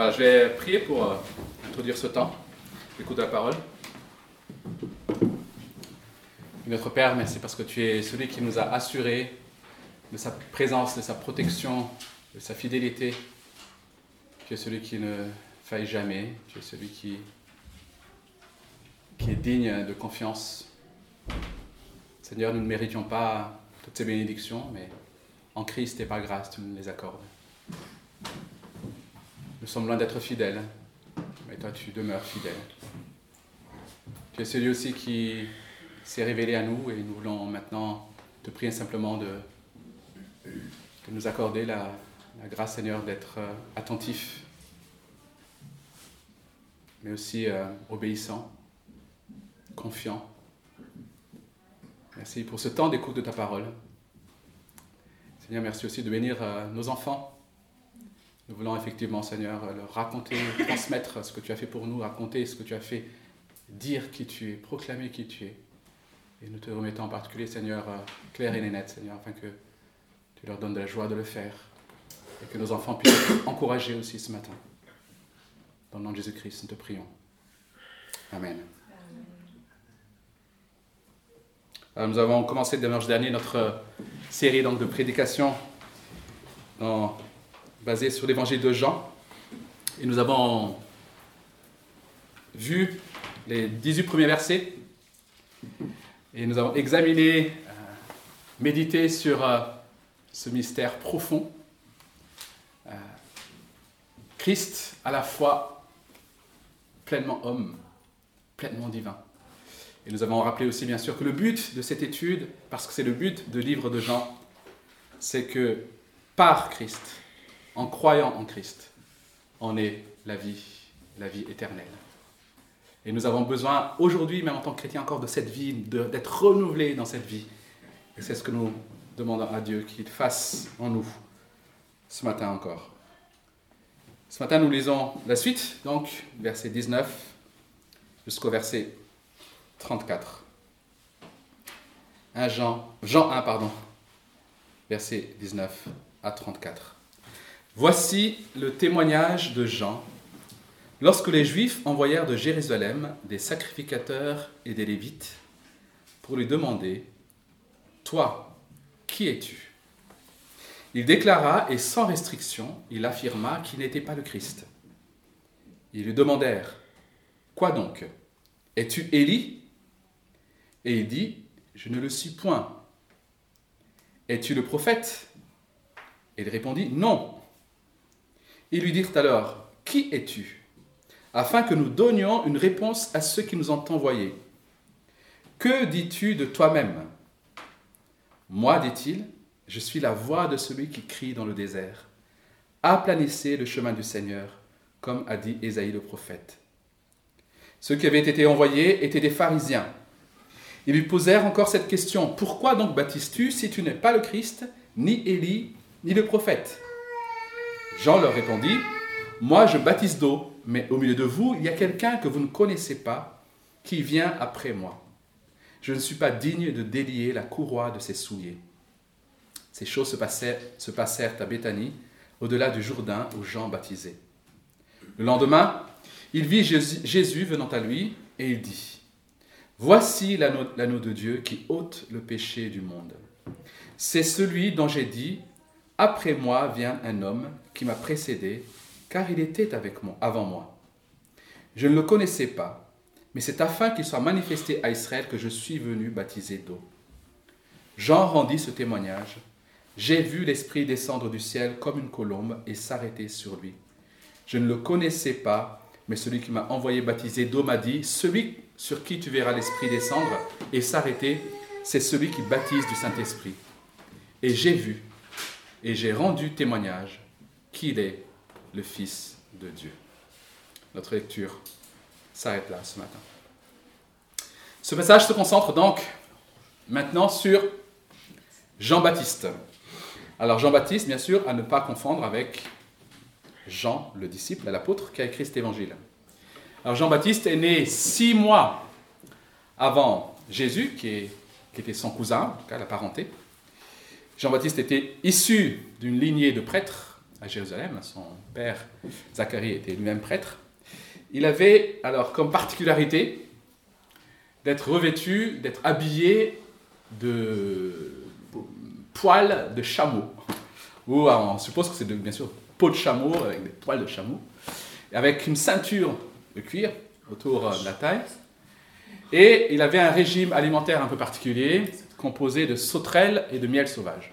Voilà, je vais prier pour euh, introduire ce temps d'écoute de la parole. Notre Père, merci parce que tu es celui qui nous a assuré de sa présence, de sa protection, de sa fidélité. Tu es celui qui ne faille jamais. Tu es celui qui, qui est digne de confiance. Seigneur, nous ne méritions pas toutes ces bénédictions, mais en Christ et par grâce, tu nous les accordes. Nous sommes loin d'être fidèles, mais toi tu demeures fidèle. Tu es celui aussi qui s'est révélé à nous et nous voulons maintenant te prier simplement de, nous accorder la, la grâce, Seigneur, d'être euh, attentif, mais aussi euh, obéissant, confiant. Merci pour ce temps d'écoute de ta parole. Seigneur, merci aussi de bénir euh, nos enfants nous voulons effectivement, Seigneur, leur raconter, transmettre ce que tu as fait pour nous, raconter ce que tu as fait, dire qui tu es, proclamer qui tu es. Et nous te remettons en particulier, Seigneur, euh, clair et net, Seigneur, afin que tu leur donnes de la joie de le faire et que nos enfants puissent être encouragés aussi ce matin. Dans le nom de Jésus-Christ, nous te prions. Amen. Nous avons commencé dimanche dernier notre série donc, de prédications dans basé sur l'évangile de Jean. Et nous avons vu les 18 premiers versets. Et nous avons examiné, euh, médité sur euh, ce mystère profond. Euh, Christ à la fois pleinement homme, pleinement divin. Et nous avons rappelé aussi bien sûr que le but de cette étude, parce que c'est le but du livre de Jean, c'est que par Christ, en croyant en Christ, on est la vie, la vie éternelle. Et nous avons besoin aujourd'hui, même en tant que chrétien, encore de cette vie, d'être renouvelé dans cette vie. Et c'est ce que nous demandons à Dieu qu'il fasse en nous ce matin encore. Ce matin, nous lisons la suite, donc verset 19 jusqu'au verset 34. 1 Jean, Jean 1, pardon, verset 19 à 34. Voici le témoignage de Jean lorsque les Juifs envoyèrent de Jérusalem des sacrificateurs et des Lévites pour lui demander Toi, qui es-tu? Il déclara et sans restriction, il affirma qu'il n'était pas le Christ. Ils lui demandèrent Quoi donc? Es-tu Élie? Et il dit Je ne le suis point. Es-tu le prophète? Et il répondit Non. Ils lui dirent alors, Qui es-tu afin que nous donnions une réponse à ceux qui nous ont envoyés? Que dis-tu de toi-même? Moi, dit-il, je suis la voix de celui qui crie dans le désert. Aplanissez le chemin du Seigneur, comme a dit Ésaïe le prophète. Ceux qui avaient été envoyés étaient des pharisiens. Ils lui posèrent encore cette question Pourquoi donc baptises-tu si tu n'es pas le Christ, ni Élie, ni le prophète? Jean leur répondit, Moi je baptise d'eau, mais au milieu de vous, il y a quelqu'un que vous ne connaissez pas, qui vient après moi. Je ne suis pas digne de délier la courroie de ses souliers. Ces choses se passèrent, se passèrent à Béthanie, au-delà du Jourdain où Jean baptisait. Le lendemain, il vit Jésus venant à lui et il dit, Voici l'anneau de Dieu qui ôte le péché du monde. C'est celui dont j'ai dit, après moi vient un homme m'a précédé, car il était avec moi, avant moi. Je ne le connaissais pas, mais c'est afin qu'il soit manifesté à Israël que je suis venu baptiser d'eau. Jean rendit ce témoignage. J'ai vu l'Esprit descendre du ciel comme une colombe et s'arrêter sur lui. Je ne le connaissais pas, mais celui qui m'a envoyé baptiser d'eau m'a dit, celui sur qui tu verras l'Esprit descendre et s'arrêter, c'est celui qui baptise du Saint-Esprit. Et j'ai vu et j'ai rendu témoignage qu'il est le Fils de Dieu. Notre lecture s'arrête là ce matin. Ce passage se concentre donc maintenant sur Jean-Baptiste. Alors Jean-Baptiste, bien sûr, à ne pas confondre avec Jean, le disciple, l'apôtre qui a écrit cet évangile. Alors Jean-Baptiste est né six mois avant Jésus, qui, qui était son cousin, en tout cas la parenté. Jean-Baptiste était issu d'une lignée de prêtres à Jérusalem. Son père, Zacharie, était lui-même prêtre. Il avait alors comme particularité d'être revêtu, d'être habillé de poils de chameau. Ou on suppose que c'est bien sûr peau de chameau avec des poils de chameau, avec une ceinture de cuir autour de la taille. Et il avait un régime alimentaire un peu particulier, composé de sauterelles et de miel sauvage.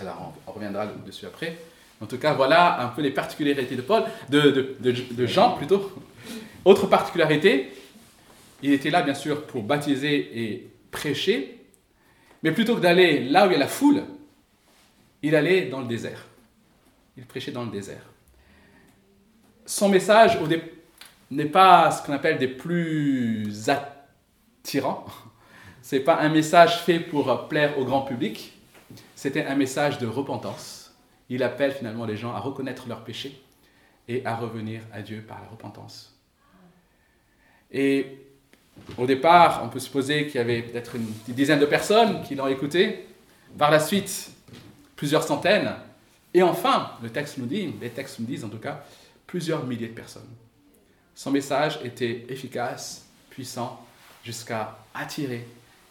Alors, on, reviendra dessus après. En tout cas, voilà un peu les particularités de Paul, de, Jean plutôt. Autre particularité, il était là bien sûr pour baptiser et prêcher, mais plutôt que d'aller là où il y a la foule, il allait dans le désert. Il prêchait dans le désert. Son message n'est pas ce qu'on appelle des plus attirants. Ce n'est pas un message fait pour plaire au grand public. C'était un message de repentance. Il appelle finalement les gens à reconnaître leurs péchés et à revenir à Dieu par la repentance. Et au départ, on peut supposer qu'il y avait peut-être une dizaine de personnes qui l'ont écouté. Par la suite, plusieurs centaines. Et enfin, le texte nous dit, les textes nous disent en tout cas, plusieurs milliers de personnes. Son message était efficace, puissant, jusqu'à attirer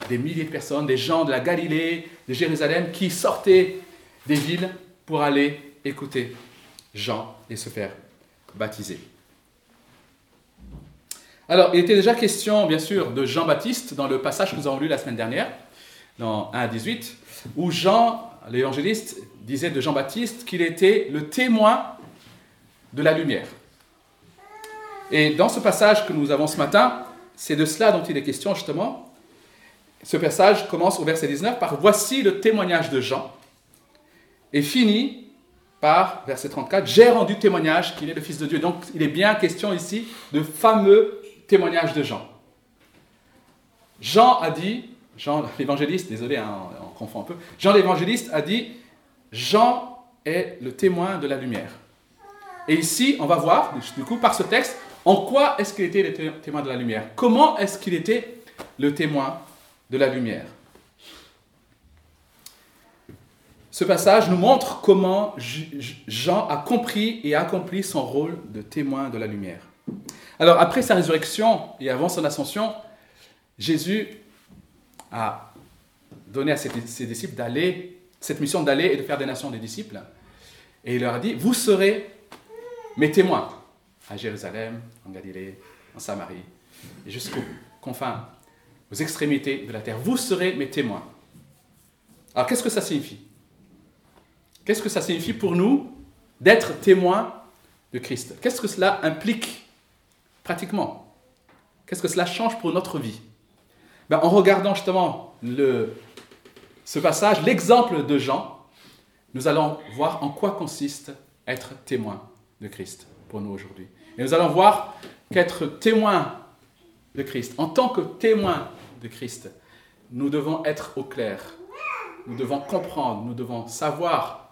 des milliers de personnes, des gens de la Galilée, de Jérusalem, qui sortaient des villes pour aller écouter Jean et se faire baptiser. Alors, il était déjà question, bien sûr, de Jean-Baptiste dans le passage que nous avons lu la semaine dernière, dans 1 à 18, où Jean, l'évangéliste, disait de Jean-Baptiste qu'il était le témoin de la lumière. Et dans ce passage que nous avons ce matin, c'est de cela dont il est question justement. Ce passage commence au verset 19 par Voici le témoignage de Jean et finit par verset 34 J'ai rendu témoignage qu'il est le Fils de Dieu. Donc il est bien question ici de fameux témoignage de Jean. Jean a dit, Jean l'évangéliste, désolé, hein, on confond un peu, Jean l'évangéliste a dit, Jean est le témoin de la lumière. Et ici, on va voir, du coup, par ce texte, en quoi est-ce qu'il était le témoin de la lumière? Comment est-ce qu'il était le témoin de la lumière? Ce passage nous montre comment Jean a compris et accompli son rôle de témoin de la lumière. Alors après sa résurrection et avant son ascension, Jésus a donné à ses, disciples d'aller, cette mission d'aller et de faire des nations des disciples. Et il leur a dit, vous serez mes témoins à Jérusalem, en Galilée, en Samarie, et jusqu'aux confins, aux extrémités de la terre. Vous serez mes témoins. Alors qu'est-ce que ça signifie? Qu'est-ce que ça signifie pour nous d'être témoins de Christ? Qu'est-ce que cela implique pratiquement? Qu'est-ce que cela change pour notre vie? Ben, En regardant justement ce passage, l'exemple de Jean, nous allons voir en quoi consiste être témoin de Christ pour nous aujourd'hui. Et nous allons voir qu'être témoin de Christ, en tant que témoin de Christ, nous devons être au clair, nous devons comprendre, nous devons savoir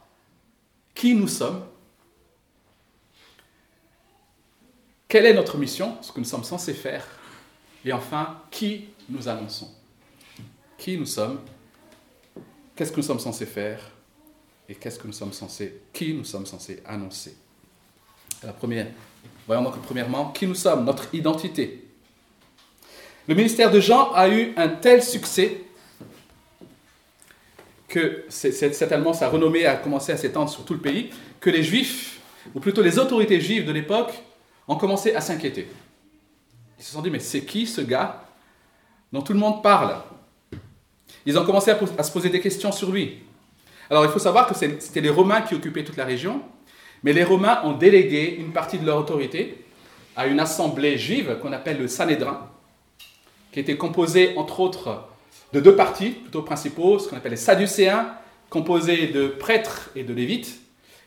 qui nous sommes? Quelle est notre mission, ce que nous sommes censés faire. Et enfin, qui nous annonçons? Qui nous sommes? Qu'est-ce que nous sommes censés faire? Et qu'est-ce que nous sommes censés, qui nous sommes censés annoncer? La voyons donc premièrement qui nous sommes, notre identité. Le ministère de Jean a eu un tel succès que certainement sa renommée a commencé à s'étendre sur tout le pays, que les Juifs, ou plutôt les autorités juives de l'époque, ont commencé à s'inquiéter. Ils se sont dit, mais c'est qui ce gars dont tout le monde parle? Ils ont commencé à, se poser des questions sur lui. Alors il faut savoir que c'était les Romains qui occupaient toute la région, mais les Romains ont délégué une partie de leur autorité à une assemblée juive qu'on appelle le Sanhédrin, qui était composée entre autres de deux partis plutôt principaux, ce qu'on appelle les Sadducéens, composés de prêtres et de lévites,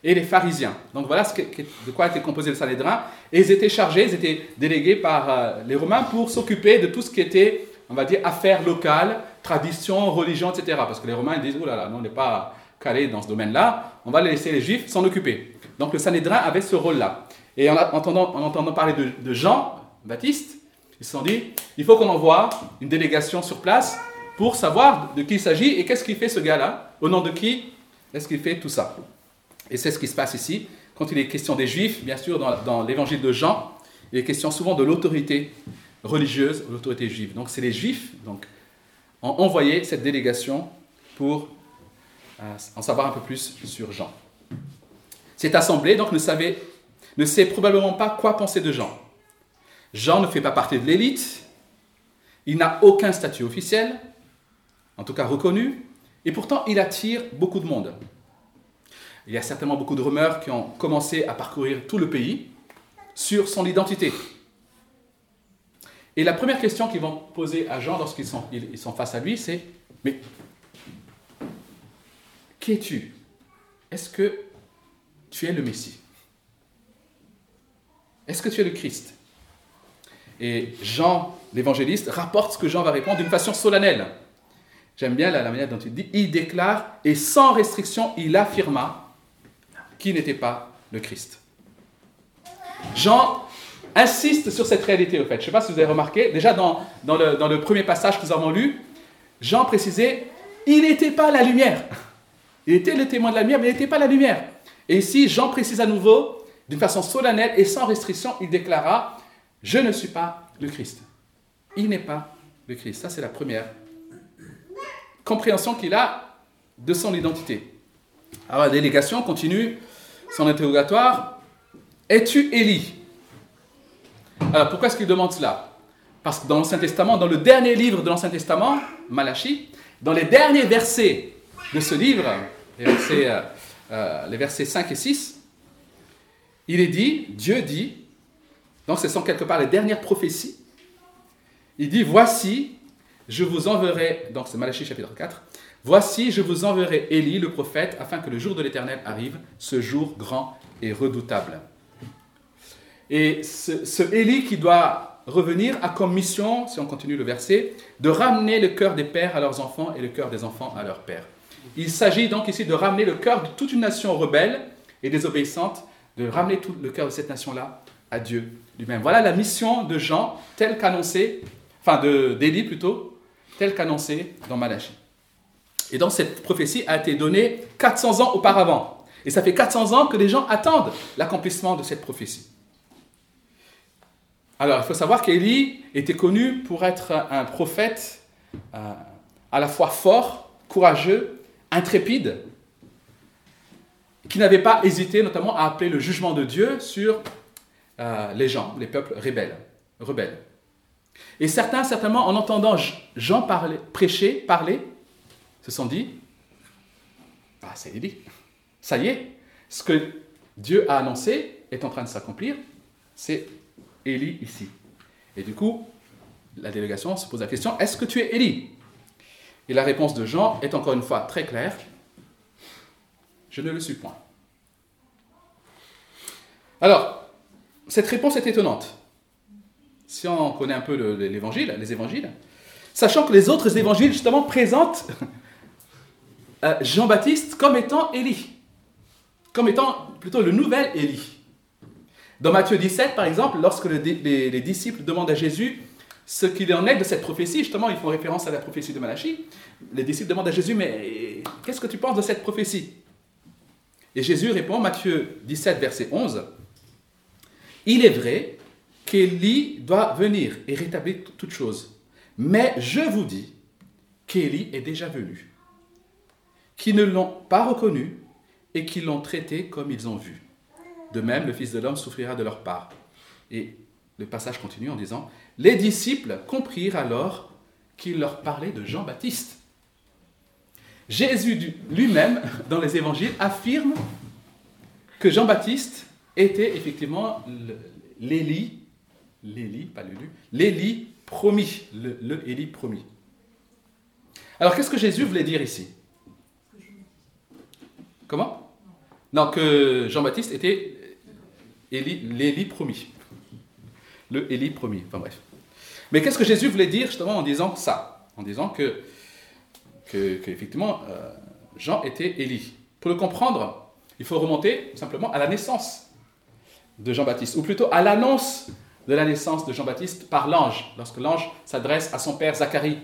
et les pharisiens. Donc voilà de quoi était composé le Sanhédrin. Et ils étaient chargés, ils étaient délégués par euh, les Romains pour s'occuper de tout ce qui était, on va dire, affaires locales, traditions, religion, etc. Parce que les Romains disent, oh là là, on n'est pas calés dans ce domaine-là, on va laisser les Juifs s'en occuper. Donc le Sanhédrin avait ce rôle-là. Et en entendant, en entendant parler de, de Jean Baptiste, ils se sont dit, il faut qu'on envoie une délégation sur place pour savoir de qui il s'agit et qu'est-ce qu'il fait ce gars-là, au nom de qui est-ce qu'il fait tout ça. Et c'est ce qui se passe ici. Quand il est question des Juifs, bien sûr, dans, l'évangile de Jean, il est question souvent de l'autorité religieuse, l'autorité juive. Donc c'est les Juifs donc, ont envoyé cette délégation pour euh, en savoir un peu plus sur Jean. Cette assemblée donc ne, savait, ne sait probablement pas quoi penser de Jean. Jean ne fait pas partie de l'élite, il n'a aucun statut officiel, en tout cas reconnu, et pourtant il attire beaucoup de monde. Il y a certainement beaucoup de rumeurs qui ont commencé à parcourir tout le pays sur son identité. Et la première question qu'ils vont poser à Jean lorsqu'ils sont, face à lui, c'est Mais qui es-tu Est-ce que tu es le Messie? Est-ce que tu es le Christ? Et Jean, l'évangéliste, rapporte ce que Jean va répondre d'une façon solennelle. J'aime bien la, manière dont il dit il déclare, et sans restriction, il affirma qu'il n'était pas le Christ. Jean insiste sur cette réalité, au fait. Je ne sais pas si vous avez remarqué, déjà dans, dans, le, dans le premier passage que nous avons lu, Jean précisait il n'était pas la lumière. Il était le témoin de la lumière, mais il n'était pas la lumière. Et ici, Jean précise à nouveau, d'une façon solennelle et sans restriction, il déclara Je ne suis pas le Christ. Il n'est pas le Christ. Ça, c'est la première compréhension qu'il a de son identité. Alors la délégation continue son interrogatoire. Es-tu Élie? Alors pourquoi est-ce qu'il demande cela? Parce que dans l'Ancien Testament, dans le dernier livre de l'Ancien Testament, Malachie, dans les derniers versets de ce livre, les versets, euh, euh, les versets 5 et 6, il est dit, Dieu dit, donc ce sont quelque part les dernières prophéties, il dit, voici, je vous enverrai, donc c'est Malachie chapitre 4, voici, je vous enverrai Élie le prophète, afin que le jour de l'Éternel arrive, ce jour grand et redoutable. Et ce, ce Élie qui doit revenir a comme mission, si on continue le verset, de ramener le cœur des pères à leurs enfants et le cœur des enfants à leurs pères. Il s'agit donc ici de ramener le cœur de toute une nation rebelle et désobéissante, de ramener tout le cœur de cette nation-là à Dieu lui-même. Voilà la mission de Jean, telle qu'annoncée, enfin d'Élie plutôt, telle qu'annoncée dans Malachie. Et donc cette prophétie a été donnée 400 ans auparavant. Et ça fait 400 ans que les gens attendent l'accomplissement de cette prophétie. Alors, il faut savoir qu'Élie était connu pour être un prophète euh, à la fois fort, courageux, intrépide, qui n'avait pas hésité notamment à appeler le jugement de Dieu sur euh, les gens, les peuples rebelles. Et certains, certainement, en entendant Jean parler, prêcher, parler, se sont dit, ah, c'est Élie. Ça y est, ce que Dieu a annoncé est en train de s'accomplir, c'est Élie ici. Et du coup, la délégation se pose la question, est-ce que tu es Élie? Et la réponse de Jean est encore une fois très claire, je ne le suis point. Alors, cette réponse est étonnante. Si on connaît un peu l'évangile, les évangiles, sachant que les autres évangiles, justement, présentent euh, Jean-Baptiste comme étant Élie, comme étant plutôt le nouvel Élie. Dans Matthieu 17, par exemple, lorsque les, disciples demandent à Jésus ce qu'il en est de cette prophétie, justement, ils font référence à la prophétie de Malachie, les disciples demandent à Jésus, mais qu'est-ce que tu penses de cette prophétie? Et Jésus répond, Matthieu 17, verset 11, Il est vrai qu'Élie doit venir et rétablir toutes choses, mais je vous dis qu'Élie est déjà venu, qui ne l'ont pas reconnu et qui l'ont traité comme ils ont vu. De même, le Fils de l'homme souffrira de leur part. Et le passage continue en disant, les disciples comprirent alors qu'il leur parlait de Jean-Baptiste. Jésus lui-même, dans les évangiles, affirme que Jean-Baptiste était effectivement l'Élie, l'Élie, pas l'élu, l'Élie promis, le, promis. Alors qu'est-ce que Jésus voulait dire ici? Comment? Non, que Jean-Baptiste était l'Élie promis. Le Élie promis, enfin bref. Mais qu'est-ce que Jésus voulait dire justement en disant ça? En disant que, que, effectivement, euh, Jean était Élie. Pour le comprendre, il faut remonter simplement à la naissance de Jean-Baptiste, ou plutôt à l'annonce de la naissance de Jean-Baptiste par l'ange, lorsque l'ange s'adresse à son père Zacharie.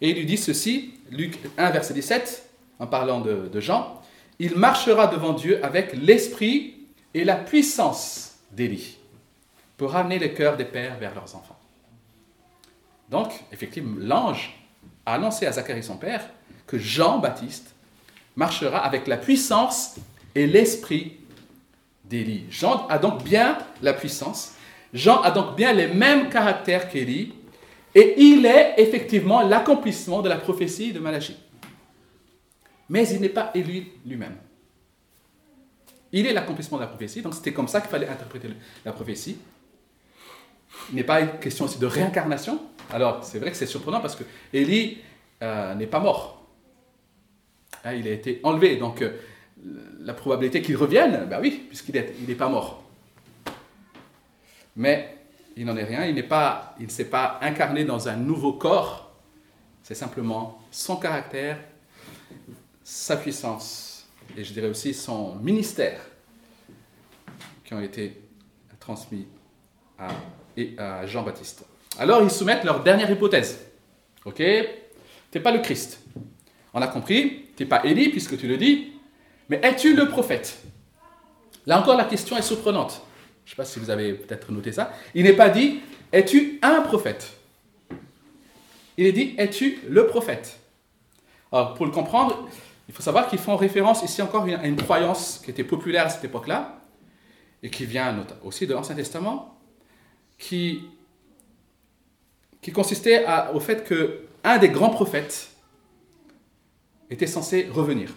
Et il lui dit ceci, Luc 1, verset 17, en parlant de, de Jean, il marchera devant Dieu avec l'esprit et la puissance d'Élie pour ramener les cœurs des pères vers leurs enfants. Donc, effectivement, l'ange a annoncé à Zacharie son père que Jean-Baptiste marchera avec la puissance et l'esprit d'Élie. Jean a donc bien la puissance, Jean a donc bien les mêmes caractères qu'Élie, et il est effectivement l'accomplissement de la prophétie de Malachie. Mais il n'est pas élu lui-même. Il est l'accomplissement de la prophétie, donc c'était comme ça qu'il fallait interpréter la prophétie. Il n'est pas question aussi de réincarnation. Alors, c'est vrai que c'est surprenant parce que Élie euh, n'est pas mort. Hein, il a été enlevé, donc euh, la probabilité qu'il revienne, ben oui, puisqu'il n'est il pas mort. Mais il n'en est rien, il, pas, il ne s'est pas incarné dans un nouveau corps, c'est simplement son caractère, sa puissance, et je dirais aussi son ministère, qui ont été transmis à, à Jean-Baptiste. Alors ils soumettent leur dernière hypothèse. Ok? Tu n'es pas le Christ. On a compris, tu n'es pas Élie, puisque tu le dis, mais es-tu le prophète? Là encore, la question est surprenante. Je ne sais pas si vous avez peut-être noté ça. Il n'est pas dit, es-tu un prophète? Il est dit, es-tu le prophète? Alors, pour le comprendre, il faut savoir qu'ils font référence ici encore à une croyance qui était populaire à cette époque-là, et qui vient aussi de l'Ancien Testament, qui, qui consistait au fait que un des grands prophètes était censé revenir.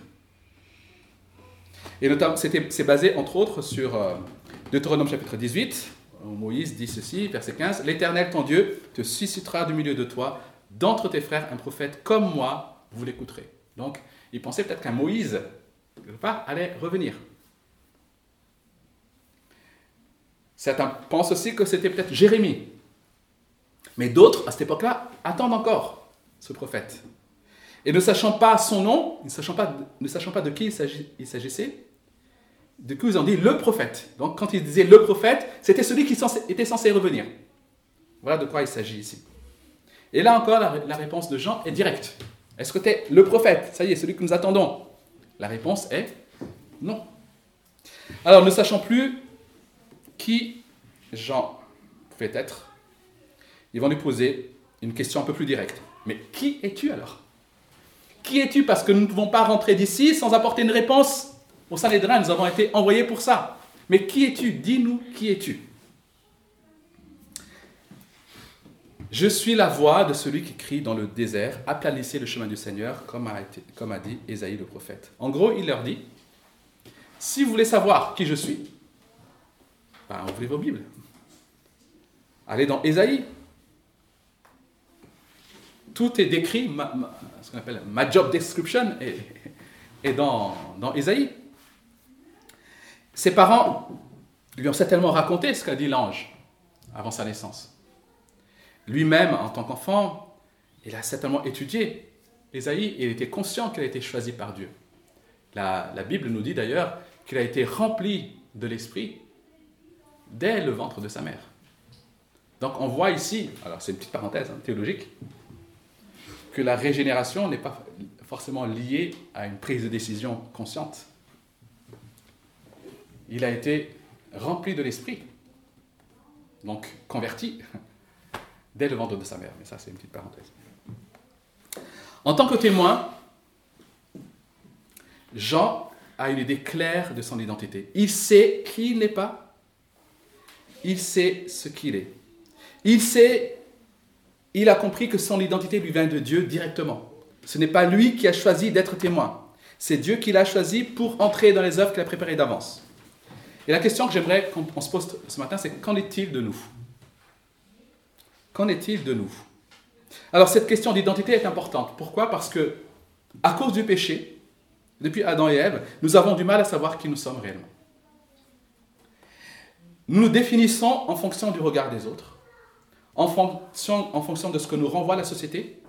Et notamment, c'est basé entre autres sur euh, Deutéronome chapitre 18, où Moïse dit ceci, verset 15, L'Éternel, ton Dieu, te suscitera du milieu de toi, d'entre tes frères, un prophète comme moi, vous l'écouterez. Donc, il pensait peut-être qu'un Moïse, quelque part, allait revenir. Certains pensent aussi que c'était peut-être Jérémie. Mais d'autres, à cette époque-là, attendent encore ce prophète. Et ne sachant pas son nom, ne sachant pas, ne sachant pas de qui il s'agissait, du coup ils ont dit le prophète. Donc quand ils disaient le prophète, c'était celui qui était censé revenir. Voilà de quoi il s'agit ici. Et là encore, la, réponse de Jean est directe. Est-ce que tu es le prophète? Ça y est, celui que nous attendons La réponse est non. Alors, ne sachant plus qui Jean pouvait être, ils vont lui poser une question un peu plus directe. Mais qui es-tu alors? Qui es-tu Parce que nous ne pouvons pas rentrer d'ici sans apporter une réponse au Sanhédrin. Nous avons été envoyés pour ça. Mais qui es-tu? Dis-nous qui es-tu Je suis la voix de celui qui crie dans le désert, aplanissez le chemin du Seigneur, comme a, été, comme a dit Ésaïe le prophète. En gros, il leur dit, si vous voulez savoir qui je suis, ben, ouvrez vos Bibles. Allez dans Ésaïe. Tout est décrit, ce qu'on appelle ma job description est, dans, dans Ésaïe. Ses parents lui ont certainement raconté ce qu'a dit l'ange avant sa naissance. Lui-même, en tant qu'enfant, il a certainement étudié Ésaïe et il était conscient qu'il a été choisi par Dieu. La, Bible nous dit d'ailleurs qu'il a été rempli de l'Esprit dès le ventre de sa mère. Donc on voit ici, alors c'est une petite parenthèse hein, théologique, que la régénération n'est pas forcément liée à une prise de décision consciente. Il a été rempli de l'Esprit, donc converti, dès le ventre de sa mère. Mais ça, c'est une petite parenthèse. En tant que témoin, Jean a une idée claire de son identité. Il sait qui il n'est pas. Il sait ce qu'il est. Il sait, il a compris que son identité lui vient de Dieu directement. Ce n'est pas lui qui a choisi d'être témoin. C'est Dieu qui l'a choisi pour entrer dans les œuvres qu'il a préparées d'avance. Et la question que j'aimerais qu'on se pose ce matin, c'est qu'en est-il de nous? Qu'en est-il de nous? Alors cette question d'identité est importante. Pourquoi? Parce que à cause du péché, depuis Adam et Ève, nous avons du mal à savoir qui nous sommes réellement. Nous nous définissons en fonction du regard des autres, en fonction, de ce que nous renvoie la société,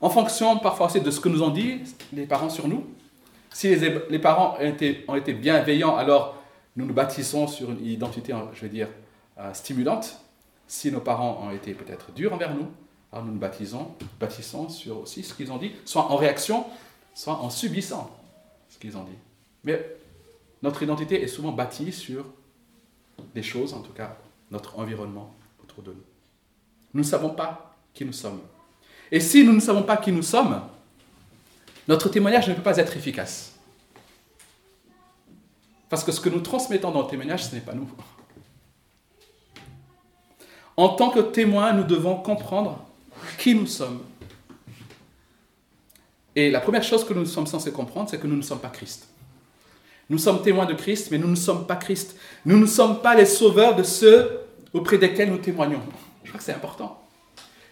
en fonction parfois aussi de ce que nous ont dit les parents sur nous. Si les, parents ont été, bienveillants, alors nous nous bâtissons sur une identité, je vais dire, euh, stimulante. Si nos parents ont été peut-être durs envers nous, alors nous nous baptisons, bâtissons sur aussi ce qu'ils ont dit, soit en réaction, soit en subissant ce qu'ils ont dit. Mais notre identité est souvent bâtie sur des choses, en tout cas notre environnement autour de nous. Nous ne savons pas qui nous sommes. Et si nous ne savons pas qui nous sommes, notre témoignage ne peut pas être efficace. Parce que ce que nous transmettons dans le témoignage, ce n'est pas nous. En tant que témoin, nous devons comprendre qui nous sommes. Et la première chose que nous sommes censés comprendre, c'est que nous ne sommes pas Christ. Nous sommes témoins de Christ, mais nous ne sommes pas Christ. Nous ne sommes pas les sauveurs de ceux auprès desquels nous témoignons. Je crois que c'est important.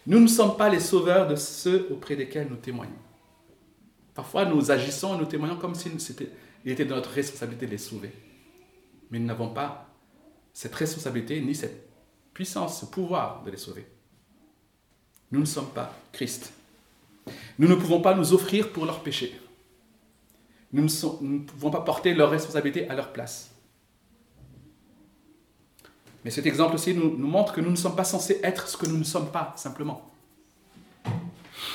Nous ne sommes pas les sauveurs de ceux auprès desquels nous témoignons. Parfois, nous agissons et nous témoignons comme s'il était de notre responsabilité de les sauver. Mais nous n'avons pas cette responsabilité ni cette puissance, ce pouvoir de les sauver. Nous ne sommes pas Christ. Nous ne pouvons pas nous offrir pour leurs péchés. Nous ne, pouvons pas porter leur responsabilité à leur place. Mais cet exemple aussi nous, nous montre que nous ne sommes pas censés être ce que nous ne sommes pas, simplement.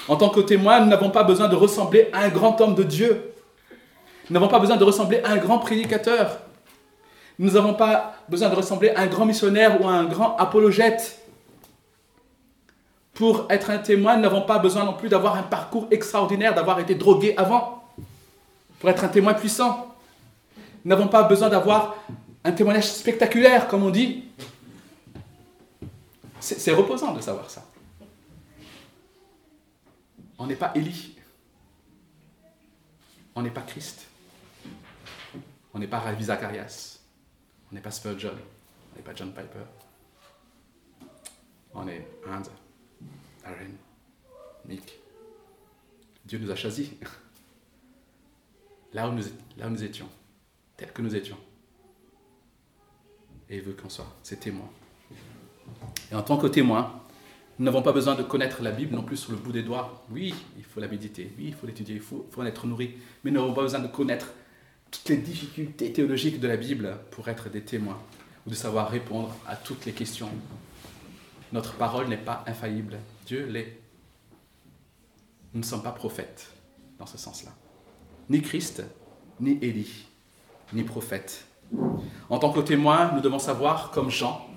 En tant que témoin, nous n'avons pas besoin de ressembler à un grand homme de Dieu. Nous n'avons pas besoin de ressembler à un grand prédicateur. Nous n'avons pas besoin de ressembler à un grand missionnaire ou à un grand apologète. Pour être un témoin, nous n'avons pas besoin non plus d'avoir un parcours extraordinaire, d'avoir été drogué avant, pour être un témoin puissant. Nous n'avons pas besoin d'avoir un témoignage spectaculaire, comme on dit. C'est reposant de savoir ça. On n'est pas Élie. On n'est pas Christ. On n'est pas Ravi Zacharias. On n'est pas Spurgeon. On n'est pas John Piper. On est Anne, Aaron, Nick. Dieu nous a choisis. Là où nous, étions, tel que nous étions. Et il veut qu'on soit ses témoins. Et en tant que témoin, nous n'avons pas besoin de connaître la Bible non plus sur le bout des doigts. Oui, il faut la méditer, oui, il faut l'étudier, il faut, faut en être nourri. Mais nous n'avons pas besoin de connaître toutes les difficultés théologiques de la Bible pour être des témoins ou de savoir répondre à toutes les questions. Notre parole n'est pas infaillible, Dieu l'est. Nous ne sommes pas prophètes dans ce sens-là. Ni Christ, ni Élie, ni prophète. En tant que témoins, nous devons savoir, comme Jean,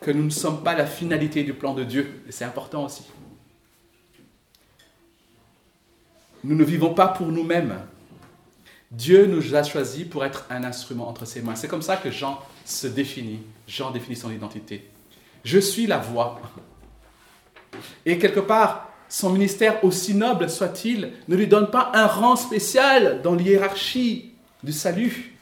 que nous ne sommes pas la finalité du plan de Dieu. Et c'est important aussi. Nous ne vivons pas pour nous-mêmes. Dieu nous a choisis pour être un instrument entre ses mains. C'est comme ça que Jean se définit. Jean définit son identité. Je suis la voix. Et quelque part, son ministère, aussi noble soit-il, ne lui donne pas un rang spécial dans l'hiérarchie du salut.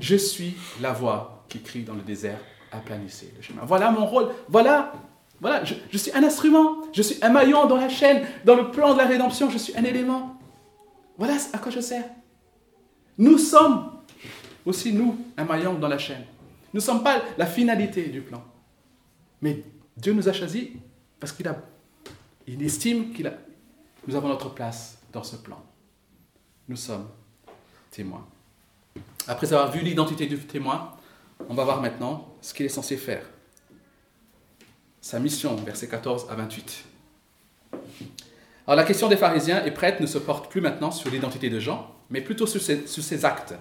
Je suis la voix qui crie dans le désert aplanissez le chemin. Voilà mon rôle. Voilà, voilà, je, suis un instrument. Je suis un maillon dans la chaîne, dans le plan de la rédemption. Je suis un élément. Voilà à quoi je sers. Nous sommes aussi, nous, un maillon dans la chaîne. Nous ne sommes pas la finalité du plan. Mais Dieu nous a choisis parce qu'il a, il estime qu'il a, nous avons notre place dans ce plan. Nous sommes témoins. Après avoir vu l'identité du témoin, on va voir maintenant ce qu'il est censé faire. Sa mission, versets 14 à 28. Alors la question des pharisiens et prêtres ne se porte plus maintenant sur l'identité de Jean, mais plutôt sur ses, actes.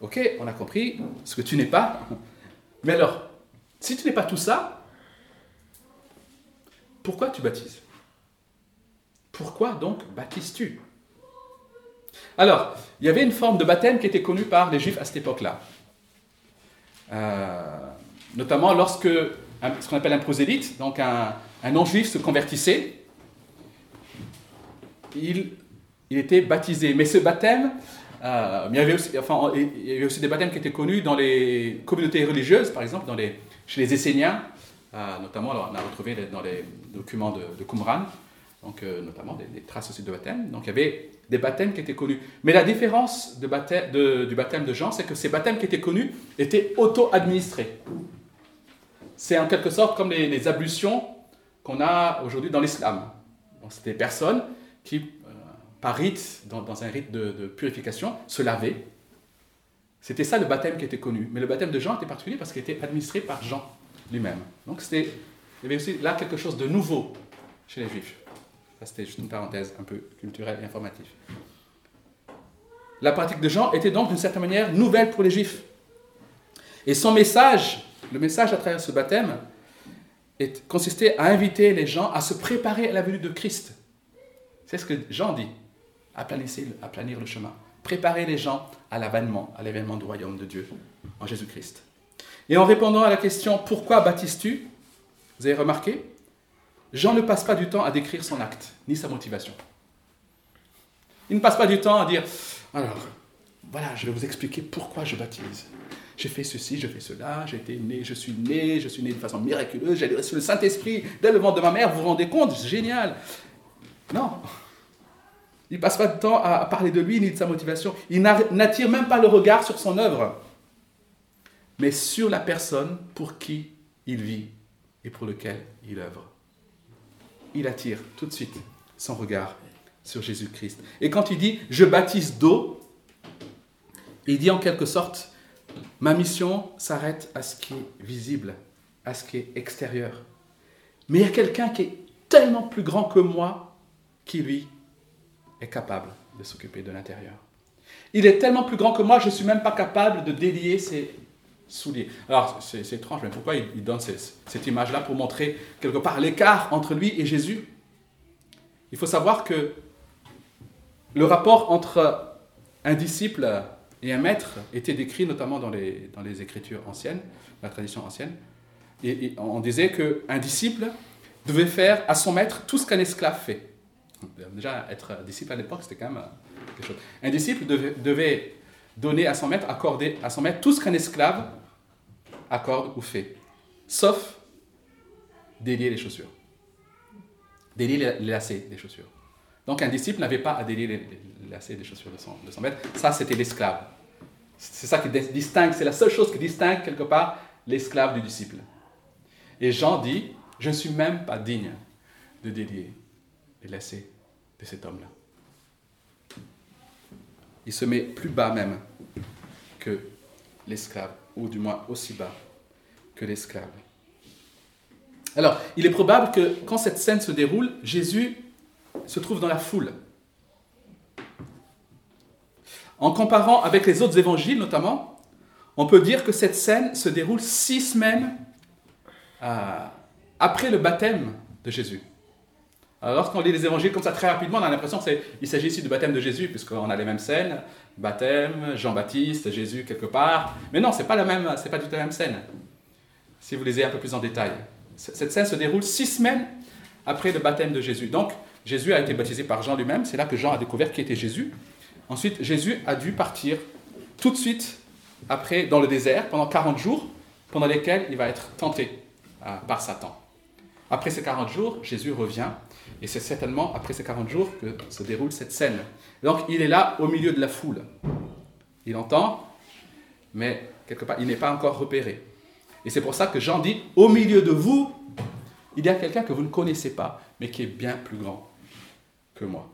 Ok, on a compris ce que tu n'es pas. Mais alors, si tu n'es pas tout ça, pourquoi tu baptises? Pourquoi donc baptises-tu? Alors, il y avait une forme de baptême qui était connue par les Juifs à cette époque-là. Euh, notamment lorsque ce qu'on appelle un prosélyte, donc un, non-juif se convertissait, il, était baptisé. Mais ce baptême, euh, il, y avait aussi, enfin, il y avait aussi des baptêmes qui étaient connus dans les communautés religieuses, par exemple dans les, chez les Esséniens, euh, notamment on a retrouvé dans les documents de, Qumran, donc, notamment des, traces aussi de baptême. Donc il y avait des baptêmes qui étaient connus. Mais la différence du baptême de Jean, c'est que ces baptêmes qui étaient connus étaient auto-administrés. C'est en quelque sorte comme les, ablutions qu'on a aujourd'hui dans l'islam. C'était des personnes qui, euh, par rite, dans, un rite de, purification, se lavaient. C'était ça le baptême qui était connu. Mais le baptême de Jean était particulier parce qu'il était administré par Jean lui-même. Donc il y avait aussi là quelque chose de nouveau chez les juifs. Ça, c'était juste une parenthèse un peu culturelle et informative. La pratique de Jean était donc d'une certaine manière nouvelle pour les Juifs. Et son message, le message à travers ce baptême, consistait à inviter les gens à se préparer à la venue de Christ. C'est ce que Jean dit, à planir le chemin. Préparer les gens à l'avènement, à l'événement du royaume de Dieu en Jésus-Christ. Et en répondant à la question pourquoi baptises-tu? Vous avez remarqué? Jean ne passe pas du temps à décrire son acte, ni sa motivation. Il ne passe pas du temps à dire alors, voilà, je vais vous expliquer pourquoi je baptise. J'ai fait ceci, je fais cela, j'ai été né, je suis né, je suis né de façon miraculeuse, j'ai reçu le Saint-Esprit dès le ventre de ma mère, vous vous rendez compte? Génial. Non. Il ne passe pas de temps à parler de lui ni de sa motivation. Il n'attire même pas le regard sur son œuvre, mais sur la personne pour qui il vit et pour lequel il œuvre. Il attire tout de suite son regard sur Jésus-Christ. Et quand il dit je baptise d'eau, il dit en quelque sorte ma mission s'arrête à ce qui est visible, à ce qui est extérieur. Mais il y a quelqu'un qui est tellement plus grand que moi qui lui est capable de s'occuper de l'intérieur. Il est tellement plus grand que moi, je ne suis même pas capable de délier ses souliers. Alors, c'est étrange, mais pourquoi il, donne cette image-là pour montrer quelque part l'écart entre lui et Jésus? Il faut savoir que le rapport entre un disciple et un maître était décrit notamment dans les, dans les Écritures anciennes, la tradition ancienne. Et, on disait qu'un disciple devait faire à son maître tout ce qu'un esclave fait. Déjà, être disciple à l'époque, c'était quand même quelque chose. Un disciple devait, devait donner à son maître, accorder à son maître tout ce qu'un esclave accorde ou fait, sauf délier les chaussures, délier les lacets des chaussures. Donc un disciple n'avait pas à délier les, lacets des chaussures de son, de son maître, ça c'était l'esclave. C'est ça qui distingue, c'est la seule chose qui distingue quelque part l'esclave du disciple. Et Jean dit, je ne suis même pas digne de délier les de cet homme-là. Il se met plus bas même que l'esclave, ou du moins aussi bas que l'esclave. Alors, il est probable que quand cette scène se déroule, Jésus se trouve dans la foule. En comparant avec les autres évangiles notamment, on peut dire que cette scène se déroule six semaines euh, après le baptême de Jésus. Alors lorsqu'on lit les évangiles comme ça très rapidement, on a l'impression qu'il s'agit ici du baptême de Jésus, puisqu'on a les mêmes scènes, baptême, Jean-Baptiste, Jésus quelque part. Mais non, ce n'est pas, la même, pas du tout la même scène, si vous lisez un peu plus en détail. Cette scène se déroule six semaines après le baptême de Jésus. Donc, Jésus a été baptisé par Jean lui-même, c'est là que Jean a découvert qui était Jésus. Ensuite, Jésus a dû partir tout de suite après dans le désert pendant 40 jours, pendant lesquels il va être tenté euh, par Satan. Après ces 40 jours, Jésus revient, et c'est certainement après ces 40 jours que se déroule cette scène. Donc il est là au milieu de la foule. Il entend, mais quelque part, il n'est pas encore repéré. Et c'est pour ça que Jean dit, au milieu de vous, il y a quelqu'un que vous ne connaissez pas, mais qui est bien plus grand que moi,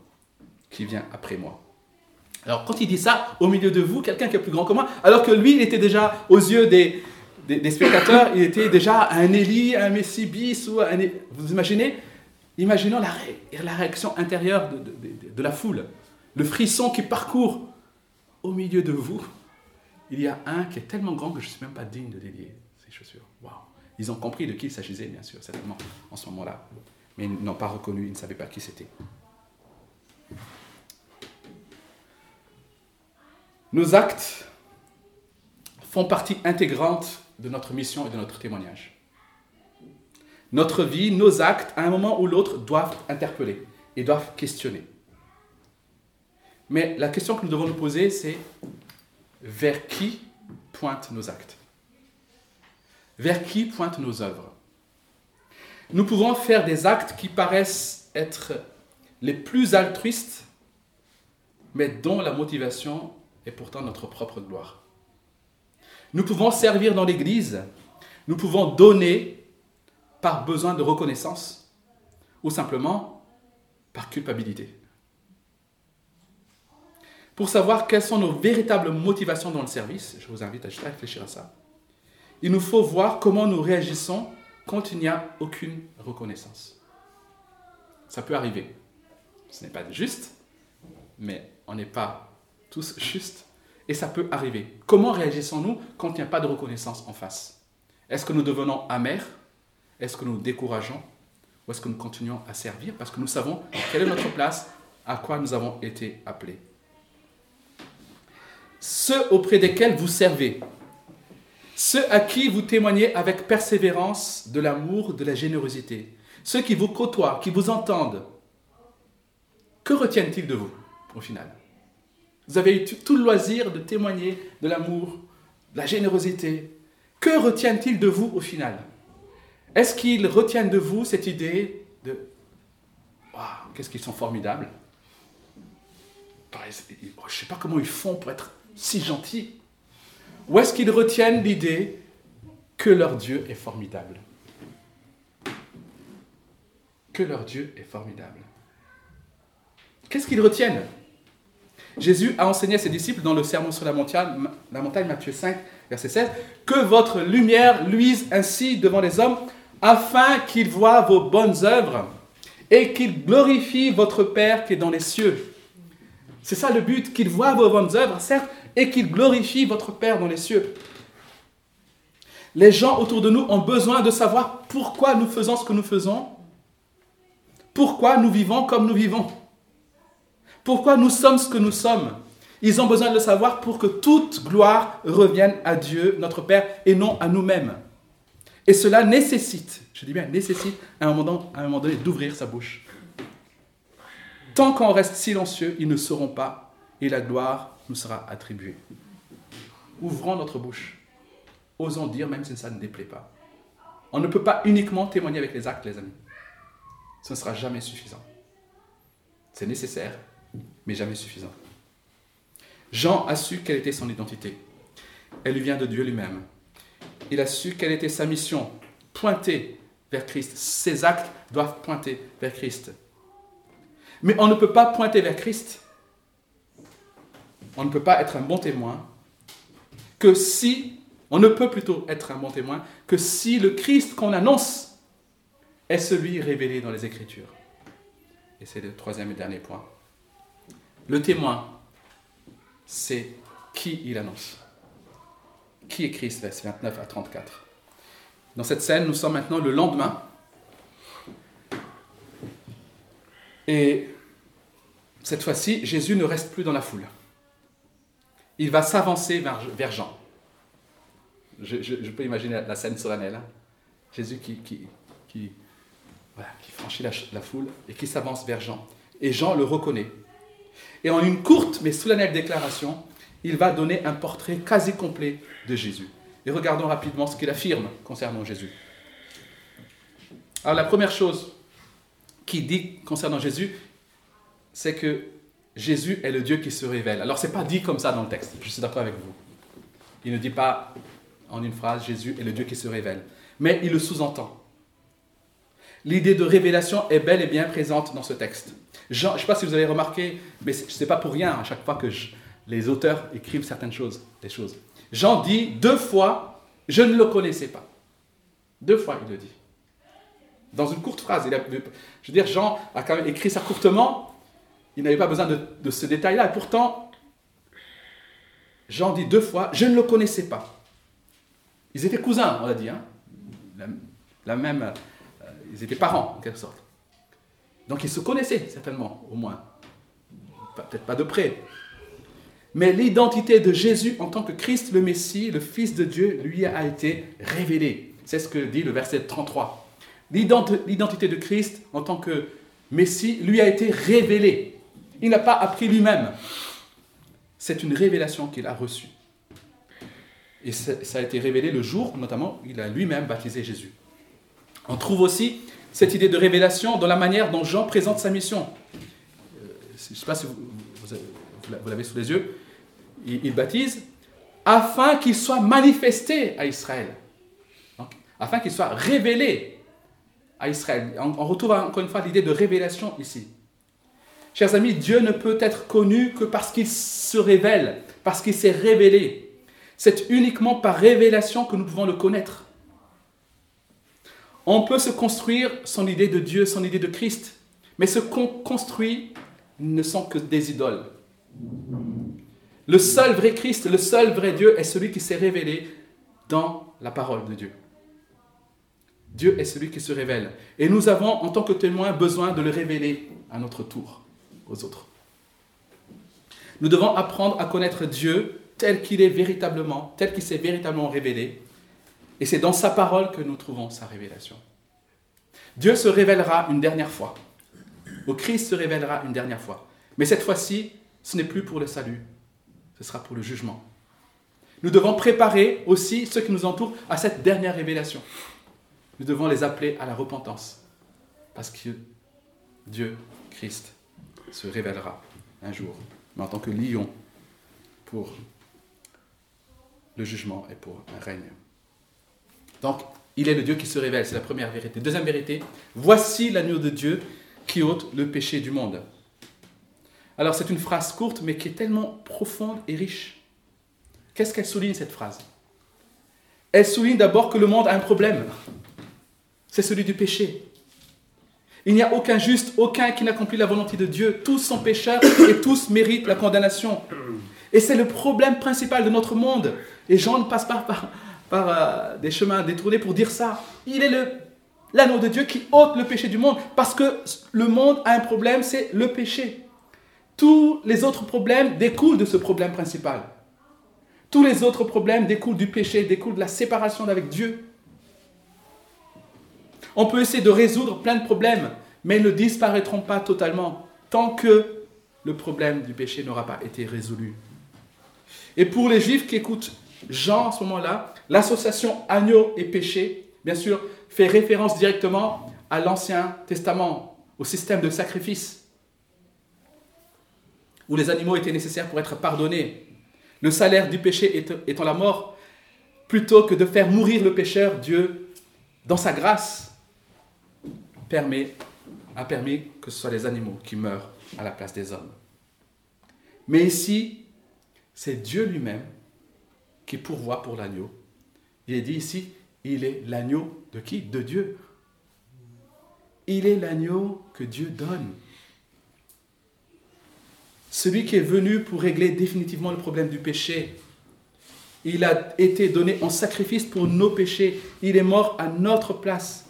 qui vient après moi. Alors quand il dit ça, au milieu de vous, quelqu'un qui est plus grand que moi, alors que lui, il était déjà, aux yeux des, spectateurs, il était déjà un Élie, un Messie bis, ou un... Vous imaginez Imaginons la, réaction intérieure de, la foule, le frisson qui parcourt au milieu de vous. Il y a un qui est tellement grand que je ne suis même pas digne de délier ses chaussures. Waouh Ils ont compris de qui il s'agissait, bien sûr, certainement, en ce moment-là. Mais ils n'ont pas reconnu, ils ne savaient pas qui c'était. Nos actes font partie intégrante de notre mission et de notre témoignage. Notre vie, nos actes, à un moment ou l'autre, doivent interpeller et doivent questionner. Mais la question que nous devons nous poser, c'est vers qui pointent nos actes? Vers qui pointent nos œuvres? Nous pouvons faire des actes qui paraissent être les plus altruistes, mais dont la motivation est pourtant notre propre gloire. Nous pouvons servir dans l'Église, nous pouvons donner par besoin de reconnaissance ou simplement par culpabilité. Pour savoir quelles sont nos véritables motivations dans le service, je vous invite à juste réfléchir à ça. Il nous faut voir comment nous réagissons quand il n'y a aucune reconnaissance. Ça peut arriver. Ce n'est pas juste, mais on n'est pas tous justes, et ça peut arriver. Comment réagissons-nous quand il n'y a pas de reconnaissance en face? Est-ce que nous devenons amers? Est-ce que nous décourageons Ou est-ce que nous continuons à servir parce que nous savons quelle est notre place, à quoi nous avons été appelés. Ceux auprès desquels vous servez, ceux à qui vous témoignez avec persévérance de l'amour, de la générosité, ceux qui vous côtoient, qui vous entendent, que retiennent-ils de vous au final? Vous avez eu tout le loisir de témoigner de l'amour, de la générosité. Que retiennent-ils de vous au final? Est-ce qu'ils retiennent de vous cette idée de Waouh, qu'est-ce qu'ils sont formidables? Je ne sais pas comment ils font pour être si gentils. Ou est-ce qu'ils retiennent l'idée que leur Dieu est formidable? Que leur Dieu est formidable. Qu'est-ce qu'ils retiennent? Jésus a enseigné à ses disciples dans le sermon sur la montagne, la montagne Matthieu 5, verset 16, que votre lumière luise ainsi devant les hommes, afin qu'ils voient vos bonnes œuvres et qu'ils glorifient votre Père qui est dans les cieux. C'est ça le but, qu'ils voient vos bonnes œuvres, certes, et qu'ils glorifient votre Père dans les cieux. Les gens autour de nous ont besoin de savoir pourquoi nous faisons ce que nous faisons, pourquoi nous vivons comme nous vivons, pourquoi nous sommes ce que nous sommes. Ils ont besoin de le savoir pour que toute gloire revienne à Dieu, notre Père, et non à nous-mêmes. Et cela nécessite, je dis bien nécessite, à un moment, donné d'ouvrir sa bouche. Tant qu'on reste silencieux, ils ne sauront pas, et la gloire nous sera attribué. Ouvrons notre bouche. Osons dire, même si ça ne déplaît pas. On ne peut pas uniquement témoigner avec les actes, les amis. Ce ne sera jamais suffisant. C'est nécessaire, mais jamais suffisant. Jean a su quelle était son identité. Elle lui vient de Dieu lui-même. Il a su quelle était sa mission, pointer vers Christ. Ses actes doivent pointer vers Christ. Mais on ne peut pas pointer vers Christ on ne peut pas être un bon témoin que si, on ne peut plutôt être un bon témoin que si le Christ qu'on annonce est celui révélé dans les Écritures. Et c'est le troisième et dernier point. Le témoin, c'est qui il annonce. Qui est Christ, verset 29 à 34. Dans cette scène, nous sommes maintenant le lendemain. Et cette fois-ci, Jésus ne reste plus dans la foule il va s'avancer vers, Jean. Je, peux imaginer la, scène solennelle. Hein. Jésus qui, franchit la, foule et qui s'avance vers Jean. Et Jean le reconnaît. Et en une courte mais solennelle déclaration, il va donner un portrait quasi complet de Jésus. Et regardons rapidement ce qu'il affirme concernant Jésus. Alors la première chose qu'il dit concernant Jésus, c'est que Jésus est le Dieu qui se révèle. Alors, ce n'est pas dit comme ça dans le texte, je suis d'accord avec vous. Il ne dit pas en une phrase Jésus est le Dieu qui se révèle, mais il le sous-entend. L'idée de révélation est bel et bien présente dans ce texte. Je ne sais pas si vous avez remarqué, mais ce n'est pas pour rien à chaque fois que les auteurs écrivent certaines choses, choses. Jean dit deux fois, je ne le connaissais pas. Deux fois, il le dit. Dans une courte phrase. je veux dire, Jean a quand même écrit ça courtement, il n'avait pas besoin de, ce détail-là. Et pourtant, Jean dit deux fois, je ne le connaissais pas. Ils étaient cousins, on a dit. Hein. La, même, euh, ils étaient parents, en quelque sorte. Donc ils se connaissaient, certainement, au moins. Peut-être pas de près. Mais l'identité de Jésus en tant que Christ le Messie, le Fils de Dieu, lui a été révélée. C'est ce que dit le verset 33. L'identité de Christ en tant que Messie lui a été révélée. Il n'a pas appris lui-même. C'est une révélation qu'il a reçue. Et ça a été révélé le jour, notamment, il a lui-même baptisé Jésus. On trouve aussi cette idée de révélation dans la manière dont Jean présente sa mission. Euh, je ne sais pas si vous, l'avez sous les yeux. Il, baptise afin qu'il soit manifesté à Israël. afin qu'il soit révélé à Israël. on retrouve encore une fois l'idée de révélation ici. Chers amis, Dieu ne peut être connu que parce qu'il se révèle, parce qu'il s'est révélé. C'est uniquement par révélation que nous pouvons le connaître. On peut se construire son idée de Dieu, son idée de Christ, mais ce qu'on construit ne sont que des idoles. Le seul vrai Christ, le seul vrai Dieu est celui qui s'est révélé dans la parole de Dieu. Dieu est celui qui se révèle. Et nous avons, en tant que témoins, besoin de le révéler à notre tour aux autres. Nous devons apprendre à connaître Dieu tel qu'il est véritablement, tel qu'il s'est véritablement révélé. Et c'est dans sa parole que nous trouvons sa révélation. Dieu se révélera une dernière fois. Au Christ se révélera une dernière fois. Mais cette fois-ci, ce n'est plus pour le salut, ce sera pour le jugement. Nous devons préparer aussi ceux qui nous entourent à cette dernière révélation. Nous devons les appeler à la repentance. Parce que Dieu, Christ, se révélera un jour, mais en tant que lion pour le jugement et pour un règne. Donc, il est le Dieu qui se révèle, c'est la première vérité. Deuxième vérité, voici l'agneau de Dieu qui ôte le péché du monde. Alors c'est une phrase courte, mais qui est tellement profonde et riche. Qu'est-ce qu'elle souligne, cette phrase? Elle souligne d'abord que le monde a un problème. C'est celui du péché. Il n'y a aucun juste, aucun qui n'accomplit la volonté de Dieu. Tous sont pécheurs et tous méritent la condamnation. Et c'est le problème principal de notre monde. Et Jean ne passe pas par, euh, des chemins détournés pour dire ça. Il est l'anneau de Dieu qui ôte le péché du monde. Parce que le monde a un problème, c'est le péché. Tous les autres problèmes découlent de ce problème principal. Tous les autres problèmes découlent du péché, découlent de la séparation avec Dieu. On peut essayer de résoudre plein de problèmes, mais ils ne disparaîtront pas totalement tant que le problème du péché n'aura pas été résolu. Et pour les juifs qui écoutent Jean à ce moment-là, l'association agneau et péché, bien sûr, fait référence directement à l'Ancien Testament, au système de sacrifice, où les animaux étaient nécessaires pour être pardonnés. Le salaire du péché étant la mort, plutôt que de faire mourir le pécheur, Dieu, dans sa grâce, permet, a permis que ce soit les animaux qui meurent à la place des hommes. Mais ici, c'est Dieu lui-même qui pourvoit pour l'agneau. Il est dit ici, il est l'agneau de qui? De Dieu. Il est l'agneau que Dieu donne. Celui qui est venu pour régler définitivement le problème du péché. Il a été donné en sacrifice pour nos péchés. Il est mort à notre place.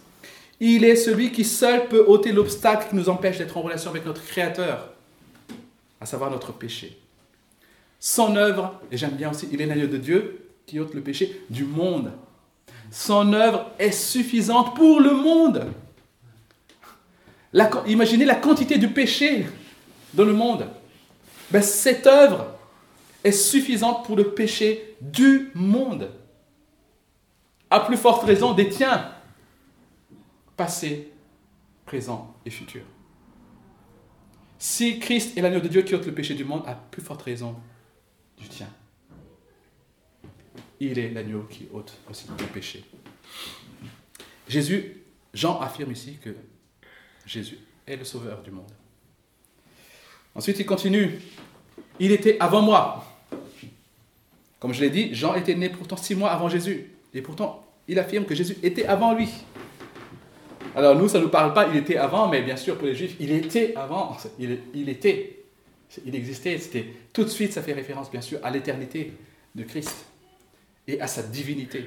Il est celui qui seul peut ôter l'obstacle qui nous empêche d'être en relation avec notre Créateur, à savoir notre péché. Son œuvre, et j'aime bien aussi, il est l'agneau de Dieu qui ôte le péché du monde. Son œuvre est suffisante pour le monde. imaginez la quantité du péché dans le monde. Ben, cette œuvre est suffisante pour le péché du monde. À plus forte raison des tiens passé, présent et futur. Si Christ est l'agneau de Dieu qui ôte le péché du monde, à plus forte raison du tien. Il est l'agneau qui ôte aussi le péché. Jésus, Jean affirme ici que Jésus est le sauveur du monde. Ensuite, il continue. Il était avant moi. Comme je l'ai dit, Jean était né pourtant six mois avant Jésus. Et pourtant, il affirme que Jésus était avant lui. Alors nous, ça ne nous parle pas, il était avant, mais bien sûr pour les juifs, il était avant, il, il était, il existait, c'était tout de suite, ça fait référence bien sûr à l'éternité de Christ et à sa divinité.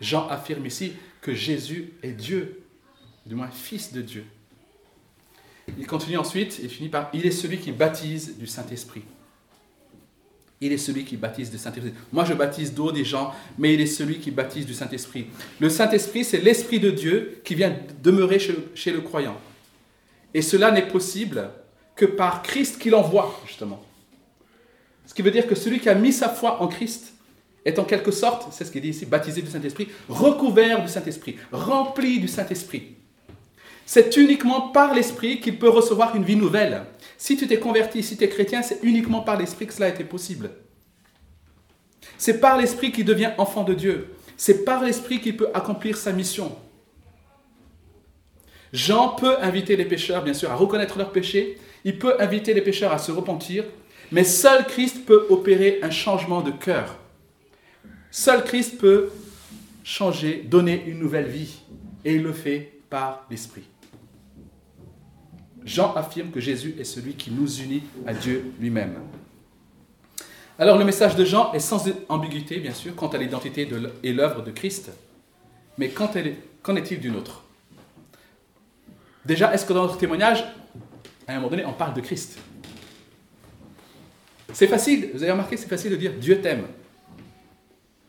Jean affirme ici que Jésus est Dieu, du moins fils de Dieu. Il continue ensuite et finit par Il est celui qui baptise du Saint-Esprit. Il est celui qui baptise du Saint-Esprit. Moi, je baptise d'eau des gens, mais il est celui qui baptise du Saint-Esprit. Le Saint-Esprit, c'est l'Esprit de Dieu qui vient demeurer chez, le croyant. Et cela n'est possible que par Christ qui l'envoie, justement. Ce qui veut dire que celui qui a mis sa foi en Christ est en quelque sorte, c'est ce qu'il dit ici, baptisé du Saint-Esprit, recouvert du Saint-Esprit, rempli du Saint-Esprit. C'est uniquement par l'Esprit qu'il peut recevoir une vie nouvelle. Si tu t'es converti, si tu es chrétien, c'est uniquement par l'Esprit que cela a été possible. C'est par l'Esprit qu'il devient enfant de Dieu. C'est par l'Esprit qu'il peut accomplir sa mission. Jean peut inviter les pécheurs, bien sûr, à reconnaître leurs péchés. Il peut inviter les pécheurs à se repentir. Mais seul Christ peut opérer un changement de cœur. Seul Christ peut changer, donner une nouvelle vie. Et il le fait par l'Esprit. Jean affirme que Jésus est celui qui nous unit à Dieu lui-même. Alors le message de Jean est sans ambiguïté, bien sûr, quant à l'identité et l'œuvre de Christ, mais qu'en est-il d'une autre? Déjà, est-ce que dans notre témoignage, à un moment donné, on parle de Christ? C'est facile, vous avez remarqué, c'est facile de dire Dieu t'aime.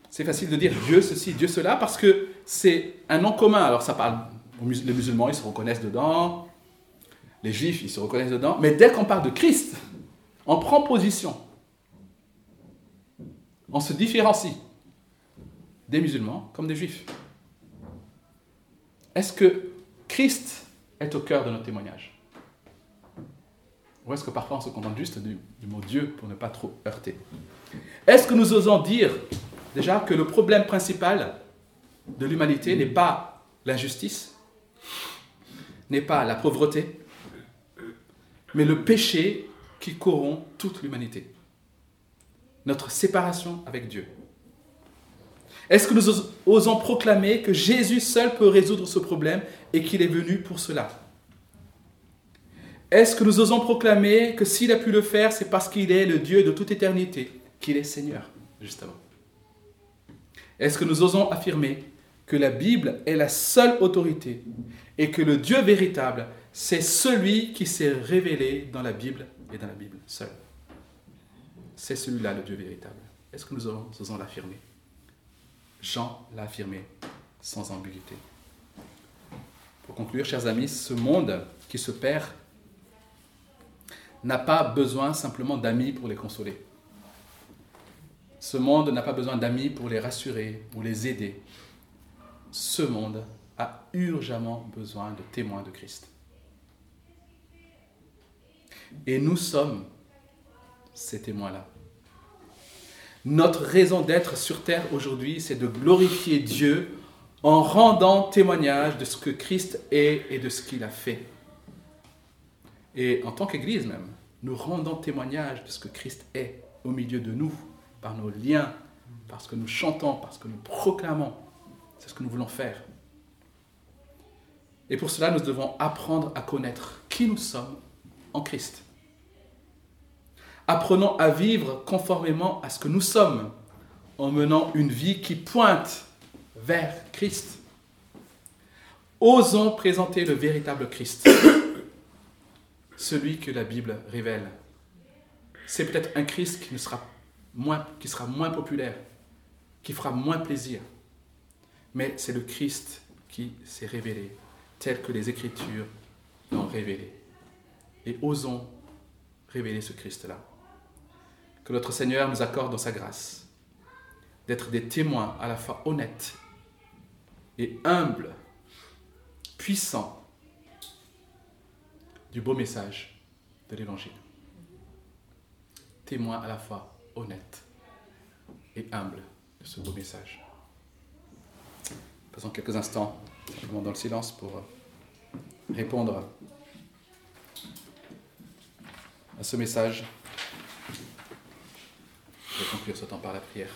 C'est facile de dire Dieu ceci, Dieu cela, parce que c'est un nom commun. Alors ça parle, les musulmans, ils se reconnaissent dedans, les juifs, ils se reconnaissent dedans, mais dès qu'on parle de Christ, on prend position. On se différencie des musulmans comme des juifs. Est-ce que Christ est au cœur de notre témoignage? Ou est-ce que parfois on se contente juste du, mot Dieu pour ne pas trop heurter? Est-ce que nous osons dire déjà que le problème principal de l'humanité n'est pas l'injustice, n'est pas la pauvreté, mais le péché qui corrompt toute l'humanité. Notre séparation avec Dieu. Est-ce que nous osons proclamer que Jésus seul peut résoudre ce problème et qu'il est venu pour cela? Est-ce que nous osons proclamer que s'il a pu le faire, c'est parce qu'il est le Dieu de toute éternité, qu'il est Seigneur, justement? Est-ce que nous osons affirmer que la Bible est la seule autorité et que le Dieu véritable, c'est celui qui s'est révélé dans la Bible et dans la Bible seule C'est celui-là le Dieu véritable. Est-ce que nous osons l'affirmer? Jean l'a affirmé sans ambiguïté. Pour conclure, chers amis, ce monde qui se perd n'a pas besoin simplement d'amis pour les consoler. Ce monde n'a pas besoin d'amis pour les rassurer ou les aider. Ce monde a urgemment besoin de témoins de Christ. Et nous sommes ces témoins-là. Notre raison d'être sur terre aujourd'hui, c'est de glorifier Dieu en rendant témoignage de ce que Christ est et de ce qu'il a fait. Et en tant qu'Église même, nous rendons témoignage de ce que Christ est au milieu de nous, par nos liens, parce que nous chantons, parce que nous proclamons. C'est ce que nous voulons faire. Et pour cela, nous devons apprendre à connaître qui nous sommes en Christ. Apprenons à vivre conformément à ce que nous sommes, en menant une vie qui pointe vers Christ. Osons présenter le véritable Christ, celui que la Bible révèle. C'est peut-être un Christ qui, sera moins, qui sera moins populaire, qui fera moins plaisir, mais c'est le Christ qui s'est révélé, tel que les Écritures l'ont révélé. Et osons révéler ce Christ-là que notre Seigneur nous accorde dans sa grâce, d'être des témoins à la fois honnêtes et humbles, puissants du beau message de l'Évangile. Témoins à la fois honnêtes et humbles de ce beau message. Passons quelques instants dans le silence pour répondre à ce message. Je vais conclure ce temps par la prière.